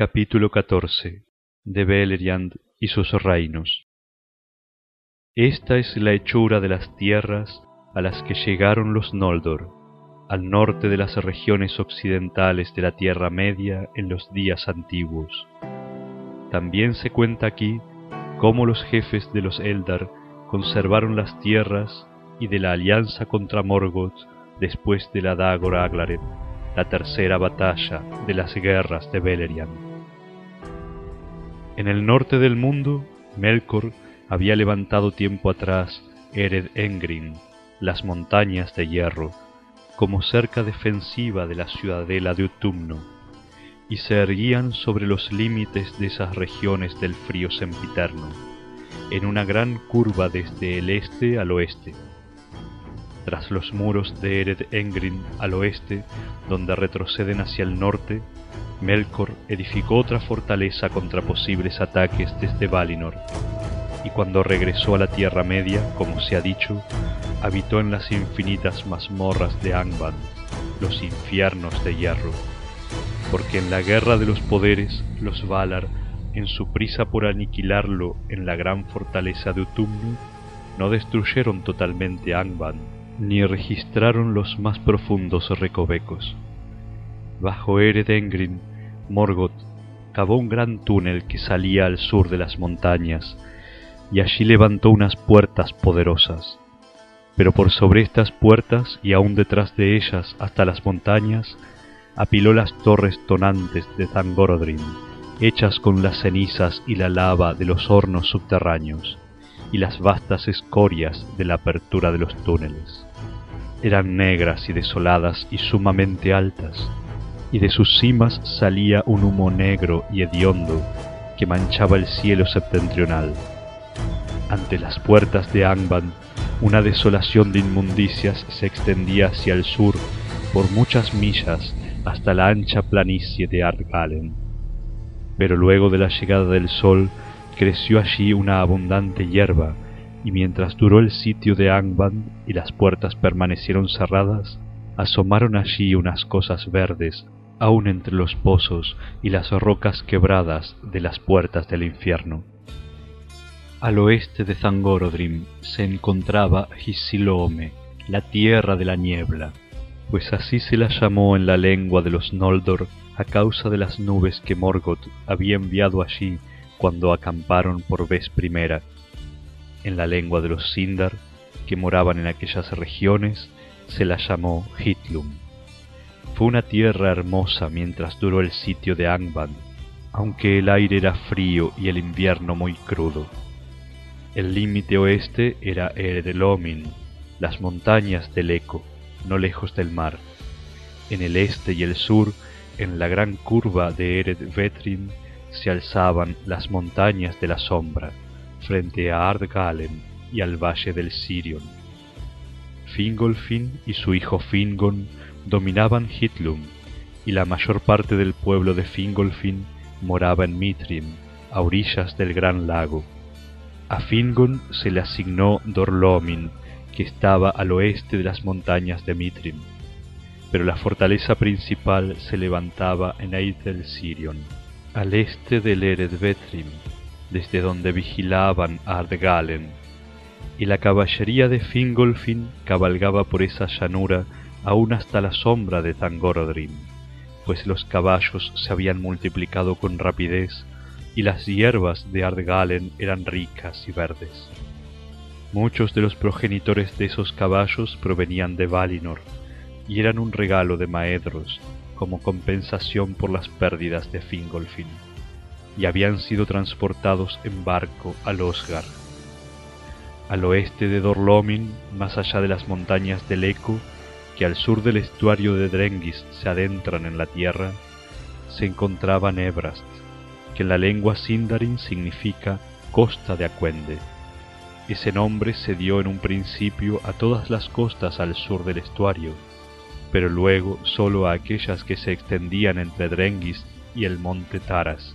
Capítulo 14 de Beleriand y sus reinos Esta es la hechura de las tierras a las que llegaron los Noldor, al norte de las regiones occidentales de la Tierra Media en los días antiguos. También se cuenta aquí cómo los jefes de los Eldar conservaron las tierras y de la alianza contra Morgoth después de la Dagor Aglared, la tercera batalla de las guerras de Beleriand. En el norte del mundo, Melkor había levantado tiempo atrás Ered Engrin, las montañas de hierro, como cerca defensiva de la ciudadela de Utumno, y se erguían sobre los límites de esas regiones del frío sempiterno, en una gran curva desde el este al oeste. Tras los muros de Ered Engrin al oeste, donde retroceden hacia el norte, Melkor edificó otra fortaleza contra posibles ataques desde Valinor, y cuando regresó a la Tierra Media, como se ha dicho, habitó en las infinitas mazmorras de Angband, los infiernos de hierro, porque en la guerra de los poderes, los Valar, en su prisa por aniquilarlo en la gran fortaleza de Utumnu, no destruyeron totalmente Angband, ni registraron los más profundos recovecos. Bajo Eredengrin, Morgoth cavó un gran túnel que salía al sur de las montañas, y allí levantó unas puertas poderosas. Pero por sobre estas puertas y aún detrás de ellas hasta las montañas, apiló las torres tonantes de Zangorodrim, hechas con las cenizas y la lava de los hornos subterráneos, y las vastas escorias de la apertura de los túneles. Eran negras y desoladas y sumamente altas, y de sus cimas salía un humo negro y hediondo que manchaba el cielo septentrional ante las puertas de Angband, una desolación de inmundicias se extendía hacia el sur por muchas millas hasta la ancha planicie de Ardgalen. Pero luego de la llegada del sol creció allí una abundante hierba, y mientras duró el sitio de Angband y las puertas permanecieron cerradas, asomaron allí unas cosas verdes, aun entre los pozos y las rocas quebradas de las puertas del infierno. Al oeste de Zangorodrim se encontraba Hisiloome, la tierra de la niebla, pues así se la llamó en la lengua de los Noldor a causa de las nubes que Morgoth había enviado allí cuando acamparon por vez primera. En la lengua de los Sindar, que moraban en aquellas regiones, se la llamó Hitlum. Fue una tierra hermosa mientras duró el sitio de Angband, aunque el aire era frío y el invierno muy crudo. El límite oeste era Eredelomin, las montañas del Eco, no lejos del mar. En el este y el sur, en la gran curva de Ered Vetrin, se alzaban las montañas de la sombra, frente a Ardgalen y al valle del Sirion. Fingolfin y su hijo Fingon dominaban Hitlum, y la mayor parte del pueblo de Fingolfin moraba en Mitrim, a orillas del gran lago. A Fingon se le asignó Dorlomin, que estaba al oeste de las montañas de Mitrim, pero la fortaleza principal se levantaba en Eithel Sirion, al este del Eredvetrim, desde donde vigilaban a Ardgalen, y la caballería de Fingolfin cabalgaba por esa llanura aún hasta la sombra de Zangorodrim, pues los caballos se habían multiplicado con rapidez y las hierbas de Ardgalen eran ricas y verdes. Muchos de los progenitores de esos caballos provenían de Valinor y eran un regalo de Maedros como compensación por las pérdidas de Fingolfin, y habían sido transportados en barco a Losgar. Al oeste de Dorlomin, más allá de las montañas del Eco, que al sur del estuario de Drengis se adentran en la tierra, se encontraba Nebrast, que en la lengua Sindarin significa costa de Acuende. Ese nombre se dio en un principio a todas las costas al sur del estuario, pero luego solo a aquellas que se extendían entre Drengis y el monte Taras.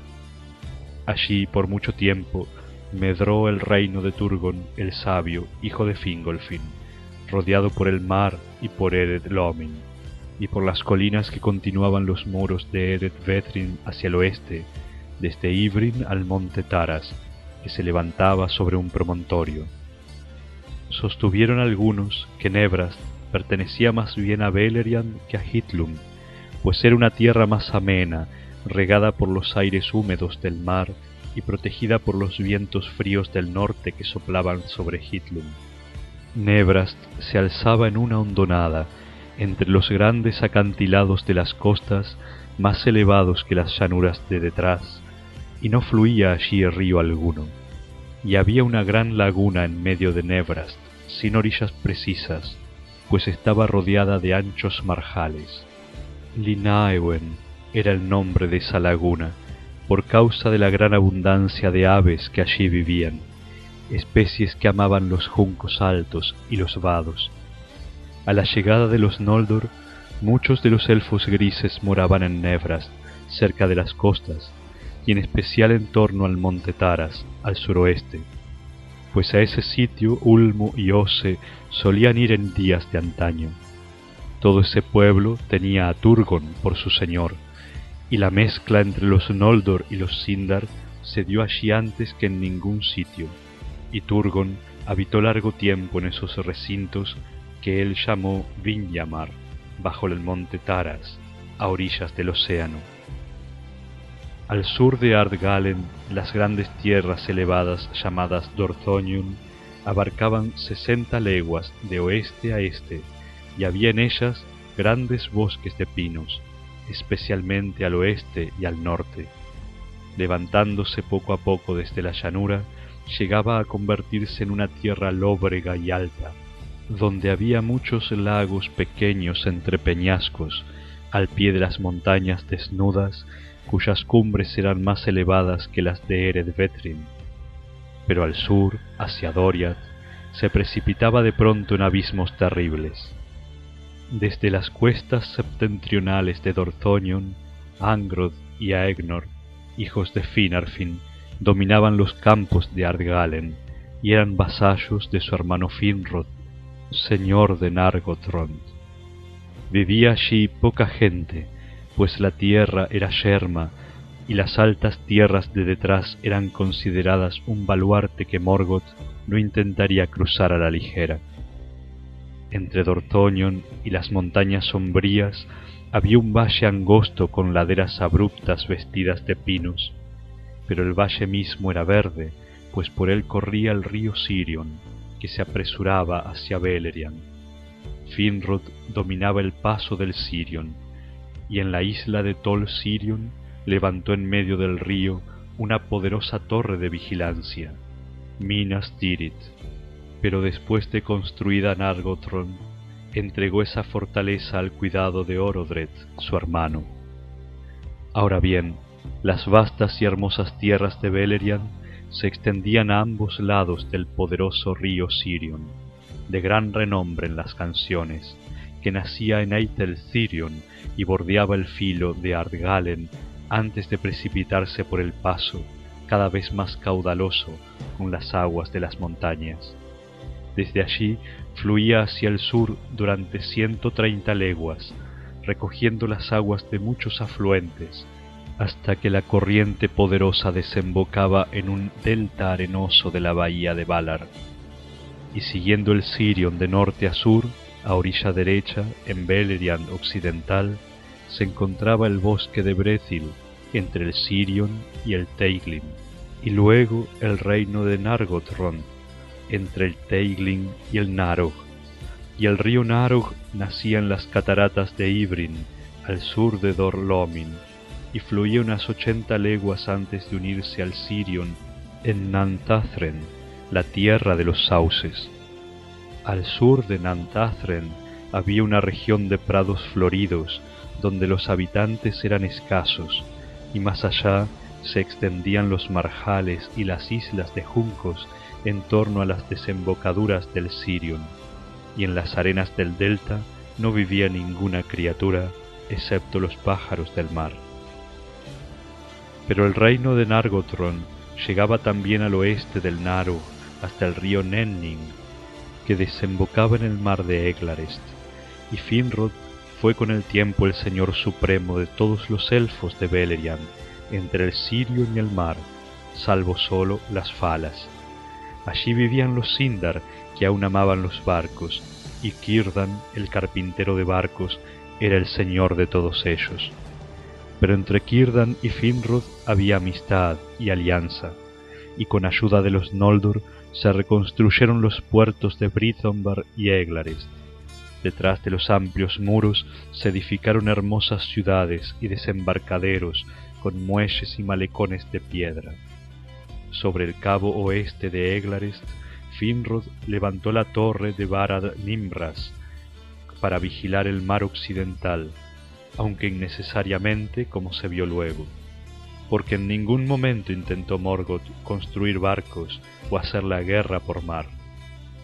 Allí por mucho tiempo medró el reino de Turgon el sabio, hijo de Fingolfin, rodeado por el mar y por Ered Lomin, y por las colinas que continuaban los muros de Eredvetrin hacia el oeste, desde Ibrin al monte Taras, que se levantaba sobre un promontorio. Sostuvieron algunos que Nebras pertenecía más bien a Beleriand que a Hitlum, pues era una tierra más amena, regada por los aires húmedos del mar y protegida por los vientos fríos del norte que soplaban sobre Hitlum. Nebrast se alzaba en una hondonada, entre los grandes acantilados de las costas más elevados que las llanuras de detrás, y no fluía allí río alguno, y había una gran laguna en medio de Nebrast, sin orillas precisas, pues estaba rodeada de anchos marjales. Linaewen era el nombre de esa laguna, por causa de la gran abundancia de aves que allí vivían, especies que amaban los juncos altos y los vados. A la llegada de los Noldor, muchos de los elfos grises moraban en Nebrast, cerca de las costas, y en especial en torno al monte Taras, al suroeste, pues a ese sitio Ulmo y Ose solían ir en días de antaño. Todo ese pueblo tenía a Turgon por su señor, y la mezcla entre los Noldor y los Sindar se dio allí antes que en ningún sitio, y Turgon habitó largo tiempo en esos recintos que él llamó Vinyamar, bajo el monte Taras, a orillas del océano. Al sur de Ardgalen, las grandes tierras elevadas llamadas Dorthonion abarcaban sesenta leguas de oeste a este, y había en ellas grandes bosques de pinos, especialmente al oeste y al norte. Levantándose poco a poco desde la llanura, llegaba a convertirse en una tierra lóbrega y alta, donde había muchos lagos pequeños entre peñascos, al pie de las montañas desnudas, cuyas cumbres eran más elevadas que las de Eredvetrin. Pero al sur, hacia Doriath, se precipitaba de pronto en abismos terribles. Desde las cuestas septentrionales de Dorthonion, Angrod y Aegnor, hijos de Finarfin, dominaban los campos de Ardgalen y eran vasallos de su hermano Finrod, señor de Nargothrond. Vivía allí poca gente, pues la tierra era yerma y las altas tierras de detrás eran consideradas un baluarte que Morgoth no intentaría cruzar a la ligera. Entre Dorthonion y las montañas sombrías había un valle angosto con laderas abruptas vestidas de pinos, pero el valle mismo era verde, pues por él corría el río Sirion, que se apresuraba hacia Beleriand. Finrod dominaba el paso del Sirion, y en la isla de Tol Sirion levantó en medio del río una poderosa torre de vigilancia, Minas Tirith pero después de construida Nargothrond, entregó esa fortaleza al cuidado de Orodred, su hermano. Ahora bien, las vastas y hermosas tierras de Beleriand se extendían a ambos lados del poderoso río Sirion, de gran renombre en las canciones, que nacía en Eitel Sirion y bordeaba el filo de Ardgalen antes de precipitarse por el paso, cada vez más caudaloso, con las aguas de las montañas. Desde allí fluía hacia el sur durante ciento treinta leguas, recogiendo las aguas de muchos afluentes, hasta que la corriente poderosa desembocaba en un delta arenoso de la bahía de Valar. Y siguiendo el Sirion de norte a sur, a orilla derecha, en Beleriand occidental, se encontraba el bosque de Brethil, entre el Sirion y el Teiglin, y luego el reino de Nargothrond, entre el Teiglin y el Narog, y el río Narog nacía en las cataratas de Ibrin, al sur de Dorlomin, y fluía unas ochenta leguas antes de unirse al Sirion en Nantathren, la tierra de los sauces. Al sur de Nantathren había una región de prados floridos, donde los habitantes eran escasos, y más allá se extendían los marjales y las islas de juncos en torno a las desembocaduras del Sirion, y en las arenas del delta no vivía ninguna criatura excepto los pájaros del mar. Pero el reino de Nargothrond llegaba también al oeste del Naru hasta el río Nenning, que desembocaba en el mar de Eglarest, y Finrod fue con el tiempo el señor supremo de todos los elfos de Beleriand, entre el Sirion y el mar, salvo solo las Falas. Allí vivían los Sindar, que aún amaban los barcos, y Círdan, el carpintero de barcos, era el señor de todos ellos. Pero entre Círdan y Finrod había amistad y alianza, y con ayuda de los Noldor se reconstruyeron los puertos de Brithombar y Eglarest. Detrás de los amplios muros se edificaron hermosas ciudades y desembarcaderos con muelles y malecones de piedra. Sobre el cabo oeste de Eglarest, Finrod levantó la torre de Barad Nimras para vigilar el mar occidental, aunque innecesariamente como se vio luego, porque en ningún momento intentó Morgoth construir barcos o hacer la guerra por mar.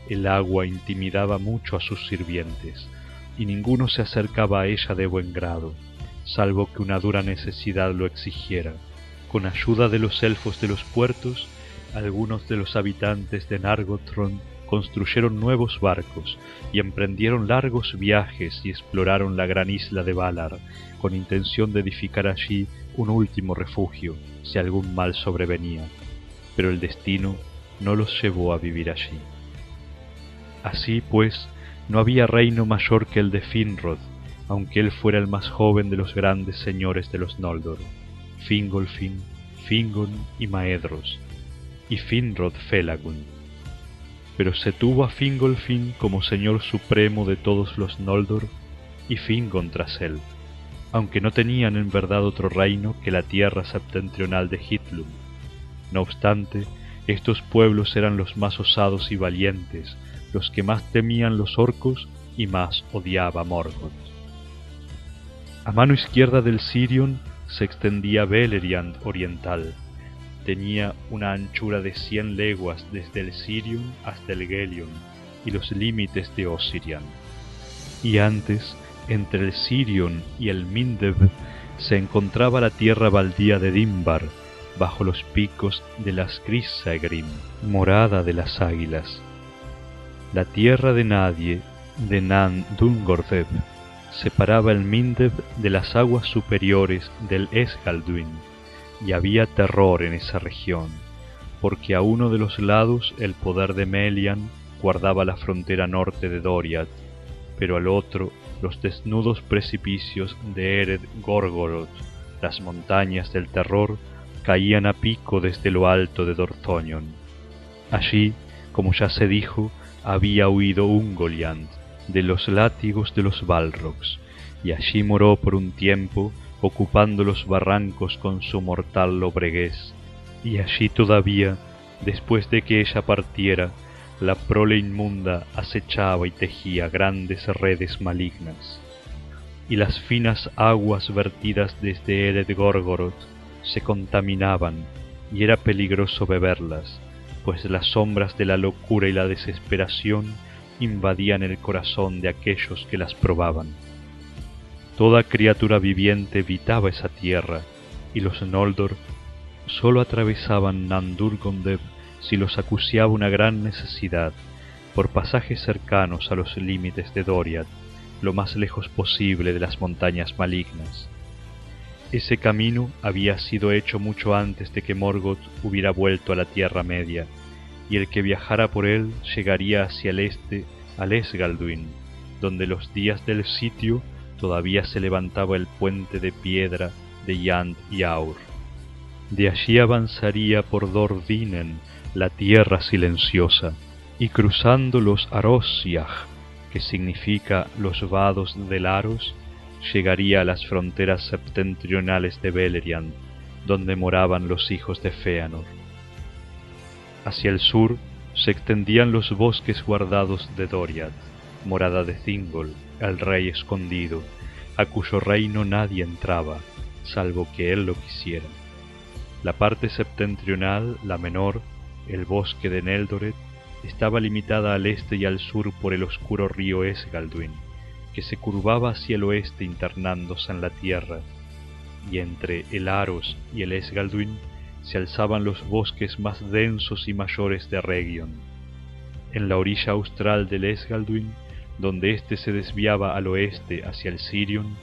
El agua intimidaba mucho a sus sirvientes, y ninguno se acercaba a ella de buen grado, salvo que una dura necesidad lo exigiera. Con ayuda de los elfos de los puertos, algunos de los habitantes de Nargothrond construyeron nuevos barcos y emprendieron largos viajes y exploraron la gran isla de Valar, con intención de edificar allí un último refugio si algún mal sobrevenía. Pero el destino no los llevó a vivir allí. Así pues, no había reino mayor que el de Finrod, aunque él fuera el más joven de los grandes señores de los Noldor, Fingolfin, Fingon y Maedros, y Finrod Felagund. Pero se tuvo a Fingolfin como señor supremo de todos los Noldor, y Fingon tras él, aunque no tenían en verdad otro reino que la tierra septentrional de Hitlum. No obstante, estos pueblos eran los más osados y valientes, los que más temían los orcos y más odiaba Morgoth. A mano izquierda del Sirion se extendía Beleriand oriental. Tenía una anchura de cien leguas desde el Sirion hasta el Gelion y los límites de Osirian. Y antes, entre el Sirion y el Mindeb, se encontraba la tierra baldía de Dimbar, bajo los picos de las Grisagrim, morada de las águilas. La tierra de nadie, de Nan Dungordeb, separaba el Mindeb de las aguas superiores del Esgalduin, y había terror en esa región, porque a uno de los lados el poder de Melian guardaba la frontera norte de Doriath, pero al otro los desnudos precipicios de Ered Gorgoroth, las montañas del terror, caían a pico desde lo alto de Dorthonion. Allí, como ya se dijo, había huido Ungoliant de los látigos de los Balrogs, y allí moró por un tiempo, ocupando los barrancos con su mortal lobreguez, y allí todavía, después de que ella partiera, la prole inmunda acechaba y tejía grandes redes malignas, y las finas aguas vertidas desde Ered Gorgoroth se contaminaban, y era peligroso beberlas, pues las sombras de la locura y la desesperación invadían el corazón de aquellos que las probaban. Toda criatura viviente evitaba esa tierra, y los Noldor sólo atravesaban Nandurgondeb si los acuciaba una gran necesidad, por pasajes cercanos a los límites de Doriath, lo más lejos posible de las montañas malignas. Ese camino había sido hecho mucho antes de que Morgoth hubiera vuelto a la Tierra Media, y el que viajara por él llegaría hacia el este al Esgalduin, donde los días del sitio todavía se levantaba el puente de piedra de Yand y Aur. De allí avanzaría por Dordinen, la tierra silenciosa, y cruzando los Arosiach, que significa los vados del Aros, llegaría a las fronteras septentrionales de Beleriand, donde moraban los hijos de Feanor. Hacia el sur se extendían los bosques guardados de Doriath, morada de Thingol, el rey escondido, a cuyo reino nadie entraba, salvo que él lo quisiera. La parte septentrional, la menor, el bosque de Neldoret, estaba limitada al este y al sur por el oscuro río Esgalduin, que se curvaba hacia el oeste internándose en la tierra, y entre el Aros y el Esgalduin se alzaban los bosques más densos y mayores de Region. En la orilla austral del Esgalduin, donde éste se desviaba al oeste hacia el Sirion,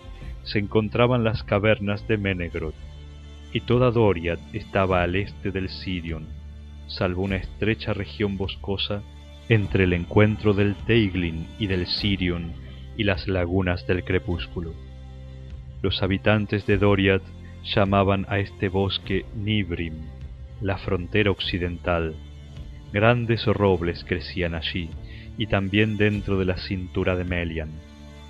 se encontraban las cavernas de Menegroth, y toda Doriath estaba al este del Sirion, salvo una estrecha región boscosa entre el encuentro del Teiglin y del Sirion y las lagunas del crepúsculo. Los habitantes de Doriath llamaban a este bosque Nibrim, la frontera occidental. Grandes robles crecían allí, y también dentro de la cintura de Melian,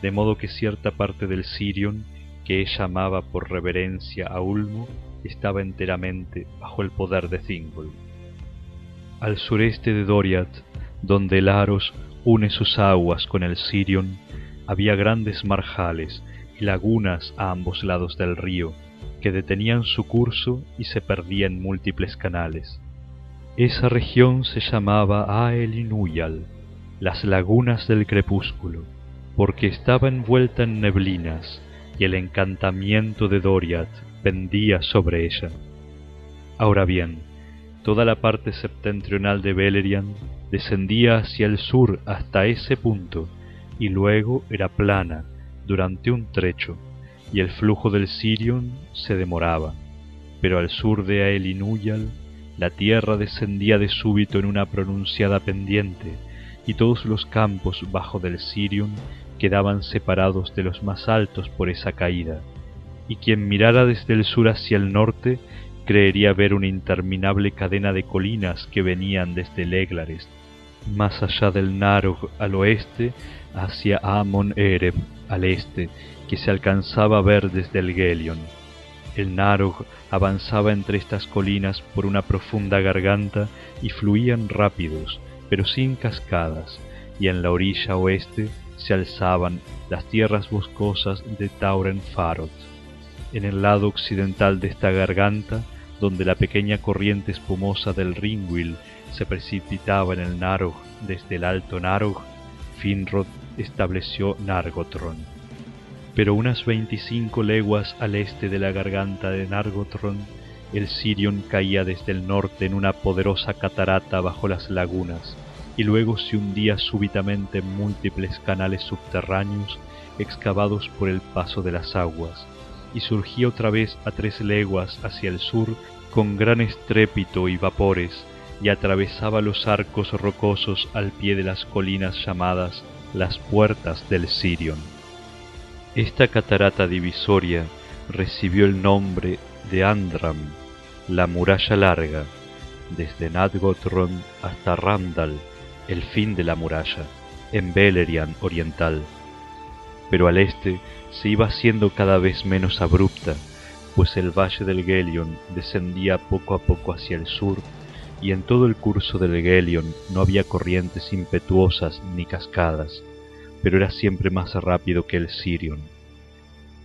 de modo que cierta parte del Sirion, que ella llamaba por reverencia a Ulmo, estaba enteramente bajo el poder de Thingol. Al sureste de Doriath, donde el Aros une sus aguas con el Sirion, había grandes marjales y lagunas a ambos lados del río, que detenían su curso y se perdían en múltiples canales. Esa región se llamaba Aelinuyal, las lagunas del crepúsculo, porque estaba envuelta en neblinas y el encantamiento de Doriath pendía sobre ella. Ahora bien, toda la parte septentrional de Beleriand descendía hacia el sur hasta ese punto y luego era plana durante un trecho y el flujo del Sirion se demoraba, pero al sur de Aelinuyal la tierra descendía de súbito en una pronunciada pendiente y todos los campos bajo del Sirion quedaban separados de los más altos por esa caída, y quien mirara desde el sur hacia el norte creería ver una interminable cadena de colinas que venían desde Leglares, más allá del Narog al oeste, hacia Amon Ereb al este, que se alcanzaba a ver desde el Gelion. El Narog avanzaba entre estas colinas por una profunda garganta y fluían rápidos, pero sin cascadas, y en la orilla oeste se alzaban las tierras boscosas de Tauren Farod. En el lado occidental de esta garganta donde la pequeña corriente espumosa del Ringwil se precipitaba en el Narog desde el alto Narog, Finrod estableció Nargothrond. Pero unas veinticinco leguas al este de la garganta de Nargothrond, el Sirion caía desde el norte en una poderosa catarata bajo las lagunas, y luego se hundía súbitamente en múltiples canales subterráneos excavados por el paso de las aguas, y surgía otra vez a tres leguas hacia el sur con gran estrépito y vapores, y atravesaba los arcos rocosos al pie de las colinas llamadas las puertas del Sirion. Esta catarata divisoria recibió el nombre de Andram, la muralla larga, desde Nadgothrond hasta Randal, el fin de la muralla, en Beleriand oriental. Pero al este se iba haciendo cada vez menos abrupta, pues el valle del Gelion descendía poco a poco hacia el sur, y en todo el curso del Gelion no había corrientes impetuosas ni cascadas, pero era siempre más rápido que el Sirion.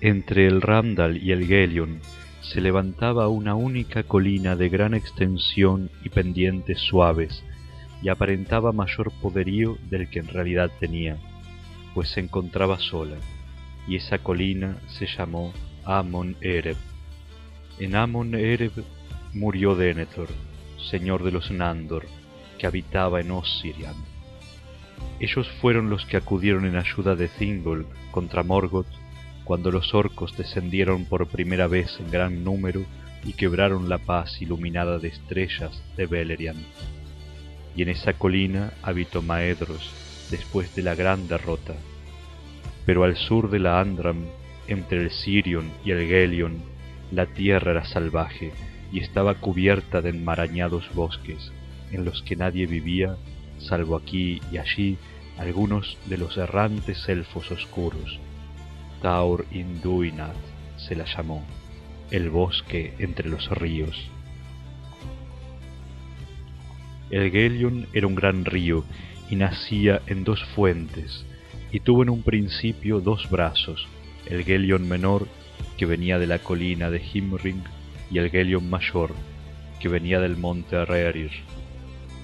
Entre el Randal y el Gelion se levantaba una única colina de gran extensión y pendientes suaves, y aparentaba mayor poderío del que en realidad tenía, pues se encontraba sola y esa colina se llamó Amon Ereb. En Amon Ereb murió Denethor, señor de los Nandor, que habitaba en Ossirian. Ellos fueron los que acudieron en ayuda de Thingol contra Morgoth cuando los orcos descendieron por primera vez en gran número y quebraron la paz iluminada de estrellas de Beleriand. Y en esa colina habitó Maedros después de la gran derrota pero al sur de la Andram, entre el Sirion y el Gelion, la tierra era salvaje y estaba cubierta de enmarañados bosques, en los que nadie vivía, salvo aquí y allí algunos de los errantes elfos oscuros. Taur Induinat se la llamó, el bosque entre los ríos. El Gelion era un gran río y nacía en dos fuentes, y tuvo en un principio dos brazos, el Gelion menor, que venía de la colina de Himring, y el Gelion mayor, que venía del monte Rerir.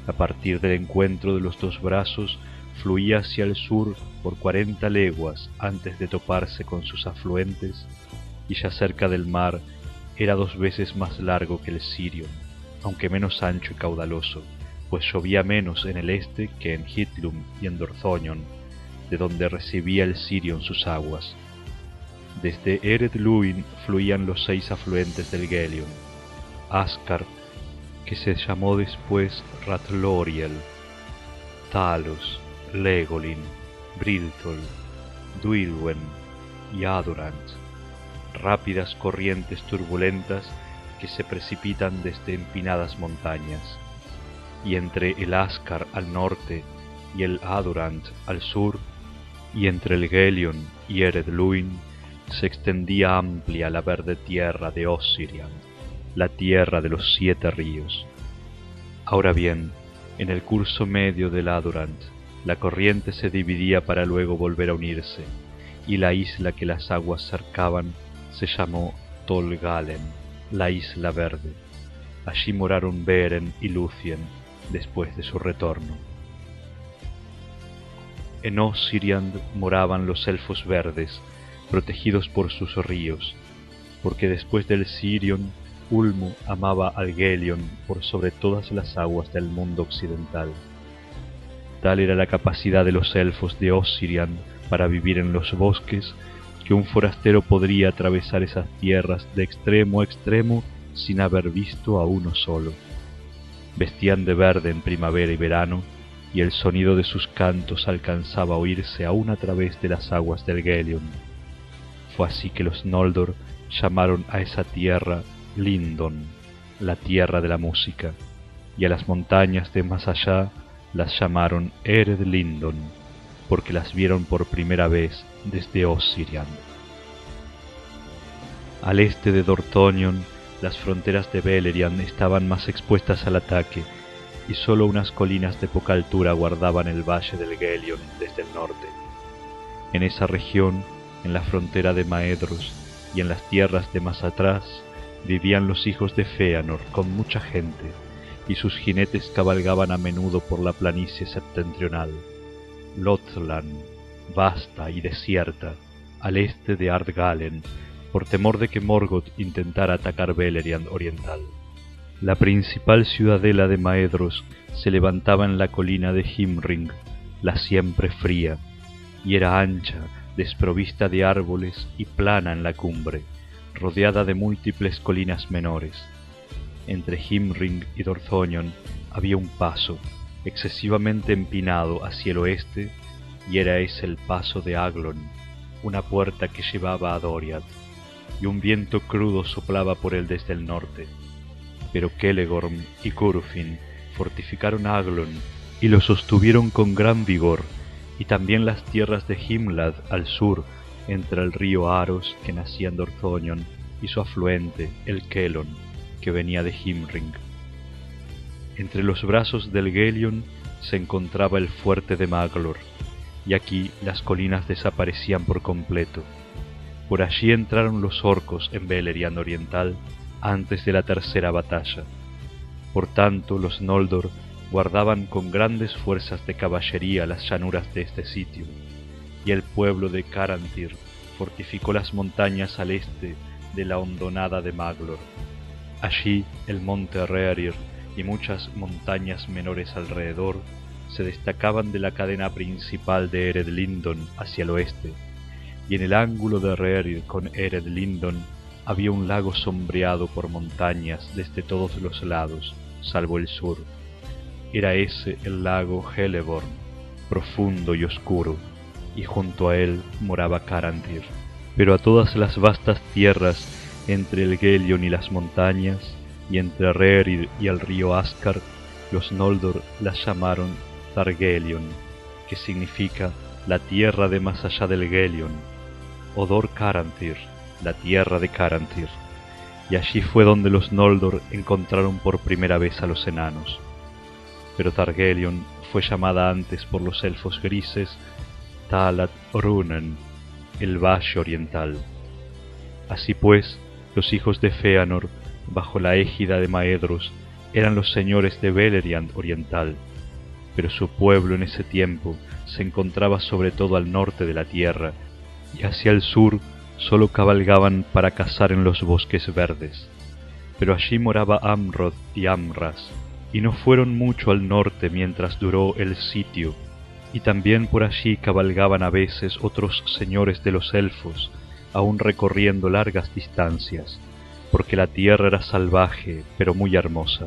A partir del encuentro de los dos brazos, fluía hacia el sur por cuarenta leguas antes de toparse con sus afluentes, y ya cerca del mar era dos veces más largo que el Sirio, aunque menos ancho y caudaloso, pues llovía menos en el este que en Hitlum y en Dorthonion, de donde recibía el Sirion sus aguas. Desde Ered Luin fluían los seis afluentes del Gelion. Ascar, que se llamó después Ratloriel, Talos, Legolin, Briltol, Duilwen y Adorant, rápidas corrientes turbulentas que se precipitan desde empinadas montañas, y entre el Ascar al norte y el Adorant al sur, y entre el Gelion y Eredluin, se extendía amplia la verde tierra de la tierra de los siete ríos. Ahora bien, en el curso medio del Adorant, la corriente se dividía para luego volver a unirse, y la isla que las aguas cercaban se llamó Tolgalen, la isla verde. Allí moraron Beren y Lucien después de su retorno. En Ossiriand moraban los elfos verdes, protegidos por sus ríos, porque después del Sirion, Ulmo amaba al Gelion por sobre todas las aguas del mundo occidental. Tal era la capacidad de los elfos de Ossiriand para vivir en los bosques, que un forastero podría atravesar esas tierras de extremo a extremo sin haber visto a uno solo. Vestían de verde en primavera y verano, y el sonido de sus cantos alcanzaba a oírse aún a través de las aguas del Gelion. Fue así que los Noldor llamaron a esa tierra Lindon, la tierra de la música, y a las montañas de más allá las llamaron Ered Lindon, porque las vieron por primera vez desde Ossirian. Al este de Dorthonion, las fronteras de Beleriand estaban más expuestas al ataque, y sólo unas colinas de poca altura guardaban el valle del Gelion desde el norte. En esa región, en la frontera de Maedros y en las tierras de más atrás, vivían los hijos de Feanor con mucha gente, y sus jinetes cabalgaban a menudo por la planicie septentrional. Lothlan, vasta y desierta, al este de Ardgalen, por temor de que Morgoth intentara atacar Beleriand oriental. La principal ciudadela de Maedros se levantaba en la colina de Himring, la siempre fría, y era ancha, desprovista de árboles y plana en la cumbre, rodeada de múltiples colinas menores. Entre Himring y Dorthonion había un paso, excesivamente empinado hacia el oeste, y era ese el paso de Aglon, una puerta que llevaba a Doriath, y un viento crudo soplaba por él desde el norte. Pero Kelegorm y Curufin fortificaron Aglon y lo sostuvieron con gran vigor, y también las tierras de Himlad al sur, entre el río Aros que nacía en Dorthonion y su afluente, el Kelon, que venía de Himring. Entre los brazos del Gelion se encontraba el fuerte de Maglor, y aquí las colinas desaparecían por completo. Por allí entraron los orcos en Beleriand Oriental antes de la tercera batalla. Por tanto, los Noldor guardaban con grandes fuerzas de caballería las llanuras de este sitio, y el pueblo de Carantir fortificó las montañas al este de la hondonada de Maglor. Allí el monte Rearir y muchas montañas menores alrededor se destacaban de la cadena principal de Ered Lindon hacia el oeste, y en el ángulo de Rearir con Ered Lindon había un lago sombreado por montañas desde todos los lados, salvo el sur. Era ese el lago Heleborn, profundo y oscuro, y junto a él moraba Carantir. Pero a todas las vastas tierras entre el Gelion y las montañas, y entre Rerir y el río Ascar, los Noldor las llamaron Targelion, que significa la tierra de más allá del Gelion, Odor Carantir, la tierra de Carantir, y allí fue donde los Noldor encontraron por primera vez a los enanos. Pero Targelion fue llamada antes por los elfos grises Talat Runen, el Valle Oriental. Así pues, los hijos de Feanor, bajo la égida de Maedros, eran los señores de Beleriand Oriental, pero su pueblo en ese tiempo se encontraba sobre todo al norte de la tierra, y hacia el sur solo cabalgaban para cazar en los bosques verdes. Pero allí moraba Amrod y Amras, y no fueron mucho al norte mientras duró el sitio, y también por allí cabalgaban a veces otros señores de los elfos, aun recorriendo largas distancias, porque la tierra era salvaje, pero muy hermosa.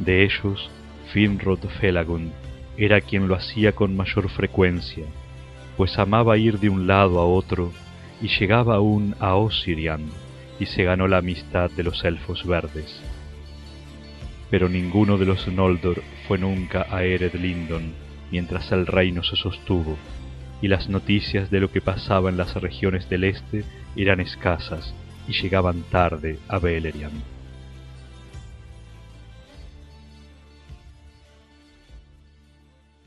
De ellos, Finrod Felagund era quien lo hacía con mayor frecuencia, pues amaba ir de un lado a otro y llegaba aún a Osirian y se ganó la amistad de los elfos verdes. Pero ninguno de los Noldor fue nunca a Ered Lindon mientras el reino se sostuvo, y las noticias de lo que pasaba en las regiones del este eran escasas y llegaban tarde a Beleriand.